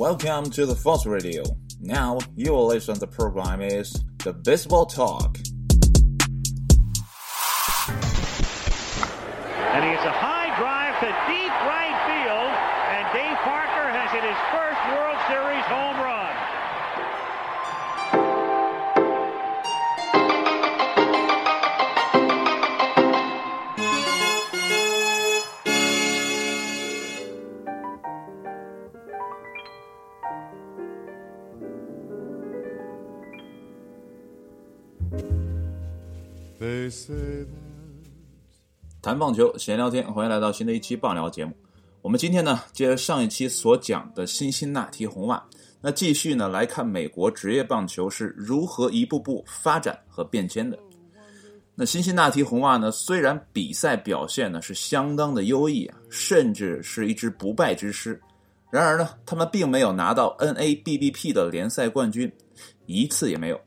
Welcome to the Fox Radio. Now you will listen. The program is the Baseball Talk. And he hits a high drive to deep right field, and Dave Parker has hit his first World Series home run. 谈棒球，闲聊天，欢迎来到新的一期棒聊节目。我们今天呢，接着上一期所讲的辛辛那提红袜，那继续呢来看美国职业棒球是如何一步步发展和变迁的。那辛辛那提红袜呢，虽然比赛表现呢是相当的优异啊，甚至是一支不败之师，然而呢，他们并没有拿到 NABBP 的联赛冠军，一次也没有。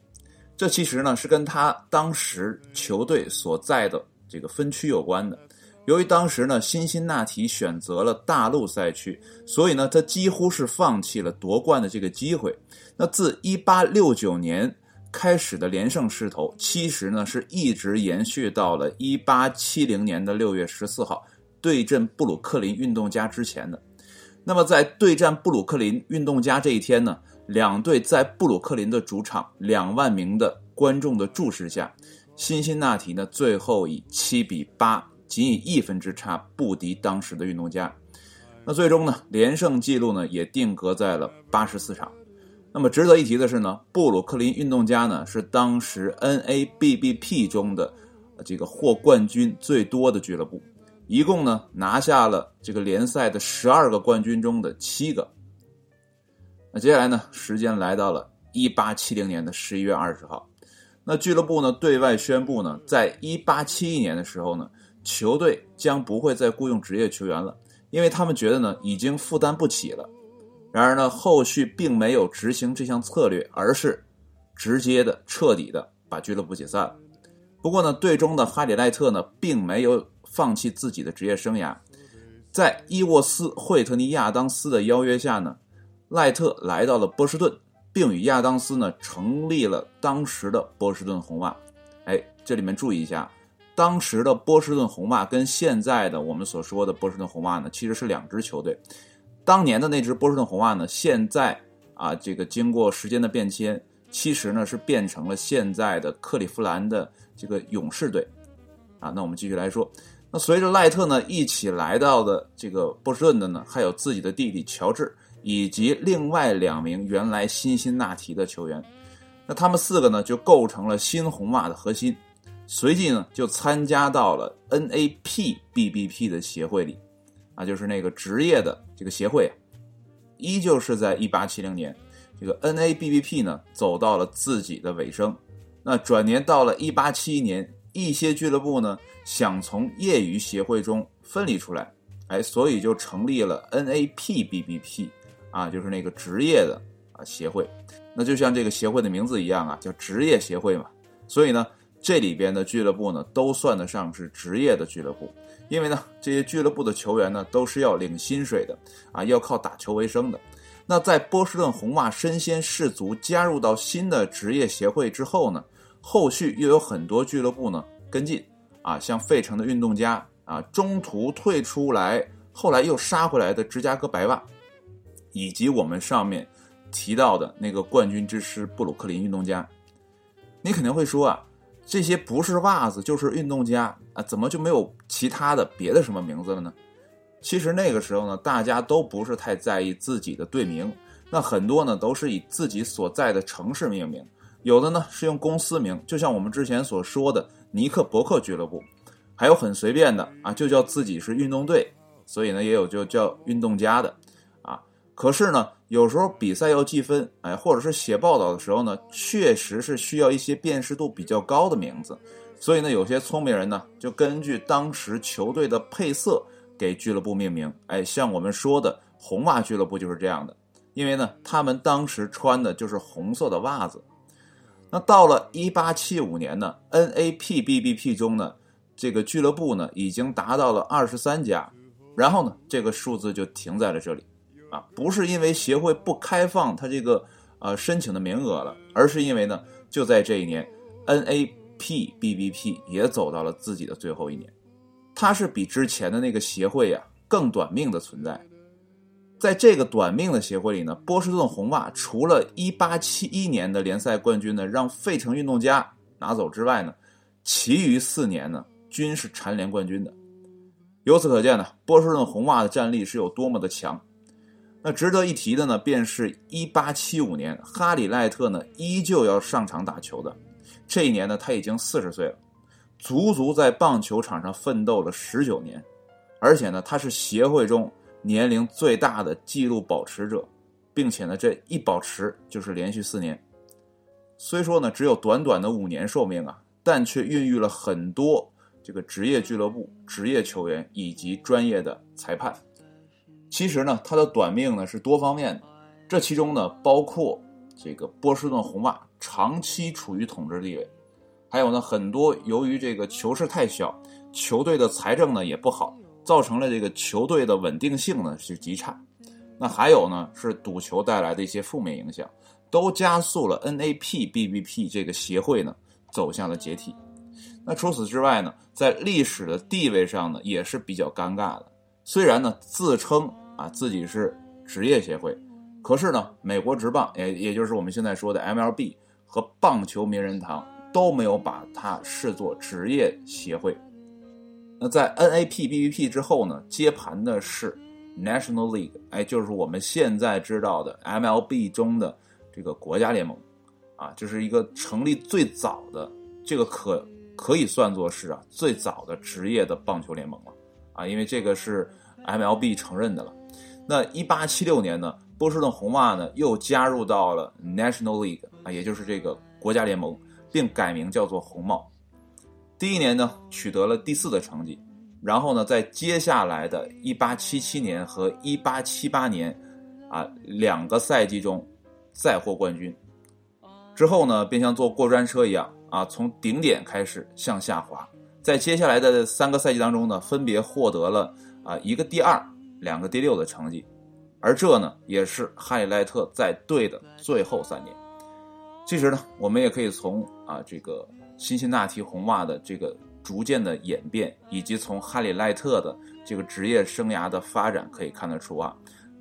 这其实呢是跟他当时球队所在的这个分区有关的。由于当时呢，辛辛那提选择了大陆赛区，所以呢，他几乎是放弃了夺冠的这个机会。那自1869年开始的连胜势头，其实呢是一直延续到了1870年的6月14号对阵布鲁克林运动家之前的。那么在对战布鲁克林运动家这一天呢？两队在布鲁克林的主场，两万名的观众的注视下，辛辛那提呢最后以七比八，仅以一分之差不敌当时的运动家。那最终呢，连胜纪录呢也定格在了八十四场。那么值得一提的是呢，布鲁克林运动家呢是当时 NABBP 中的这个获冠军最多的俱乐部，一共呢拿下了这个联赛的十二个冠军中的七个。那接下来呢？时间来到了一八七零年的十一月二十号，那俱乐部呢对外宣布呢，在一八七一年的时候呢，球队将不会再雇佣职业球员了，因为他们觉得呢已经负担不起了。然而呢，后续并没有执行这项策略，而是直接的、彻底的把俱乐部解散了。不过呢，队中的哈里赖特呢，并没有放弃自己的职业生涯，在伊沃斯·惠特尼亚当斯的邀约下呢。赖特来到了波士顿，并与亚当斯呢成立了当时的波士顿红袜。哎，这里面注意一下，当时的波士顿红袜跟现在的我们所说的波士顿红袜呢，其实是两支球队。当年的那支波士顿红袜呢，现在啊，这个经过时间的变迁，其实呢是变成了现在的克利夫兰的这个勇士队。啊，那我们继续来说，那随着赖特呢一起来到的这个波士顿的呢，还有自己的弟弟乔治。以及另外两名原来辛辛那提的球员，那他们四个呢就构成了新红袜的核心。随即呢就参加到了 NAPBBP 的协会里，啊，就是那个职业的这个协会啊。依旧是在1870年，这个 NABBP 呢走到了自己的尾声。那转年到了1871年，一些俱乐部呢想从业余协会中分离出来，哎，所以就成立了 NAPBBP。啊，就是那个职业的啊协会，那就像这个协会的名字一样啊，叫职业协会嘛。所以呢，这里边的俱乐部呢，都算得上是职业的俱乐部，因为呢，这些俱乐部的球员呢，都是要领薪水的啊，要靠打球为生的。那在波士顿红袜身先士卒加入到新的职业协会之后呢，后续又有很多俱乐部呢跟进啊，像费城的运动家啊，中途退出来，后来又杀回来的芝加哥白袜。以及我们上面提到的那个冠军之师布鲁克林运动家，你肯定会说啊，这些不是袜子就是运动家啊，怎么就没有其他的别的什么名字了呢？其实那个时候呢，大家都不是太在意自己的队名，那很多呢都是以自己所在的城市命名，有的呢是用公司名，就像我们之前所说的尼克伯克俱乐部，还有很随便的啊，就叫自己是运动队，所以呢也有就叫运动家的。可是呢，有时候比赛要计分，哎，或者是写报道的时候呢，确实是需要一些辨识度比较高的名字，所以呢，有些聪明人呢，就根据当时球队的配色给俱乐部命名，哎，像我们说的红袜俱乐部就是这样的，因为呢，他们当时穿的就是红色的袜子。那到了一八七五年呢，NAPBBP 中呢，这个俱乐部呢已经达到了二十三家，然后呢，这个数字就停在了这里。啊，不是因为协会不开放他这个呃申请的名额了，而是因为呢，就在这一年，NAPBBP 也走到了自己的最后一年，它是比之前的那个协会呀更短命的存在。在这个短命的协会里呢，波士顿红袜除了1871年的联赛冠军呢让费城运动家拿走之外呢，其余四年呢均是蝉联冠军的。由此可见呢，波士顿红袜的战力是有多么的强。那值得一提的呢，便是1875年，哈里赖特呢依旧要上场打球的。这一年呢，他已经四十岁了，足足在棒球场上奋斗了十九年，而且呢，他是协会中年龄最大的纪录保持者，并且呢，这一保持就是连续四年。虽说呢，只有短短的五年寿命啊，但却孕育了很多这个职业俱乐部、职业球员以及专业的裁判。其实呢，他的短命呢是多方面的，这其中呢包括这个波士顿红袜长期处于统治地位，还有呢很多由于这个球市太小，球队的财政呢也不好，造成了这个球队的稳定性呢是极差。那还有呢是赌球带来的一些负面影响，都加速了 NAPBBP 这个协会呢走向了解体。那除此之外呢，在历史的地位上呢也是比较尴尬的，虽然呢自称。啊，自己是职业协会，可是呢，美国职棒也也就是我们现在说的 MLB 和棒球名人堂都没有把它视作职业协会。那在 NAPBP 之后呢，接盘的是 National League，哎，就是我们现在知道的 MLB 中的这个国家联盟，啊，这是一个成立最早的，这个可可以算作是啊最早的职业的棒球联盟了，啊，因为这个是 MLB 承认的了。那一八七六年呢，波士顿红袜呢又加入到了 National League 啊，也就是这个国家联盟，并改名叫做红帽。第一年呢取得了第四的成绩，然后呢在接下来的一八七七年和一八七八年啊两个赛季中再获冠军，之后呢便像坐过山车一样啊从顶点开始向下滑，在接下来的三个赛季当中呢分别获得了啊一个第二。两个第六的成绩，而这呢也是哈里赖特在队的最后三年。其实呢，我们也可以从啊这个辛辛那提红袜的这个逐渐的演变，以及从哈里赖特的这个职业生涯的发展，可以看得出啊，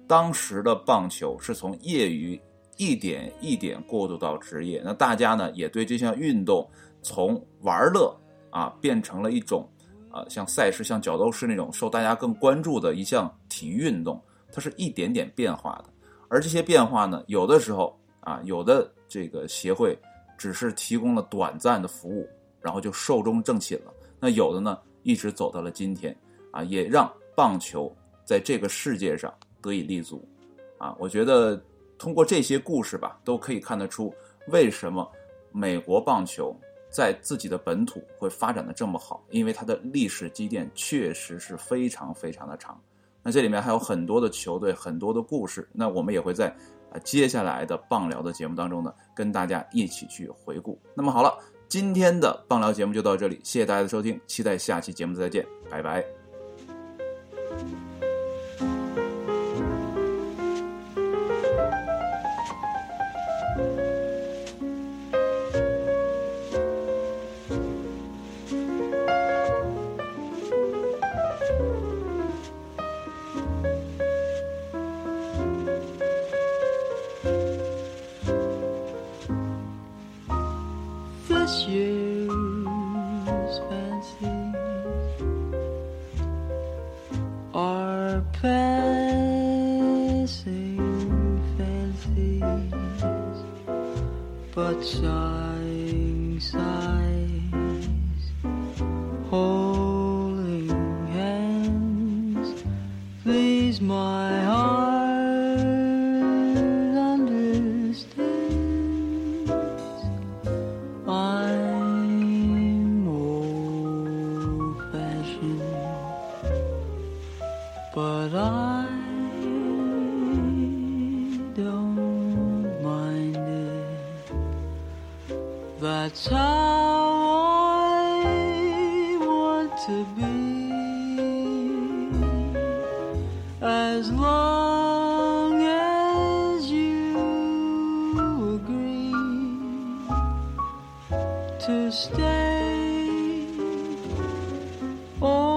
当时的棒球是从业余一点一点过渡到职业。那大家呢也对这项运动从玩乐啊变成了一种。啊，像赛事、像角斗士那种受大家更关注的一项体育运动，它是一点点变化的。而这些变化呢，有的时候啊，有的这个协会只是提供了短暂的服务，然后就寿终正寝了。那有的呢，一直走到了今天，啊，也让棒球在这个世界上得以立足。啊，我觉得通过这些故事吧，都可以看得出为什么美国棒球。在自己的本土会发展的这么好，因为它的历史积淀确实是非常非常的长。那这里面还有很多的球队，很多的故事。那我们也会在啊接下来的棒聊的节目当中呢，跟大家一起去回顾。那么好了，今天的棒聊节目就到这里，谢谢大家的收听，期待下期节目再见，拜拜。passions, fancies are passing fancies, but sighing sighs, holding hands, please, my. That's how I want to be. As long as you agree to stay. Oh.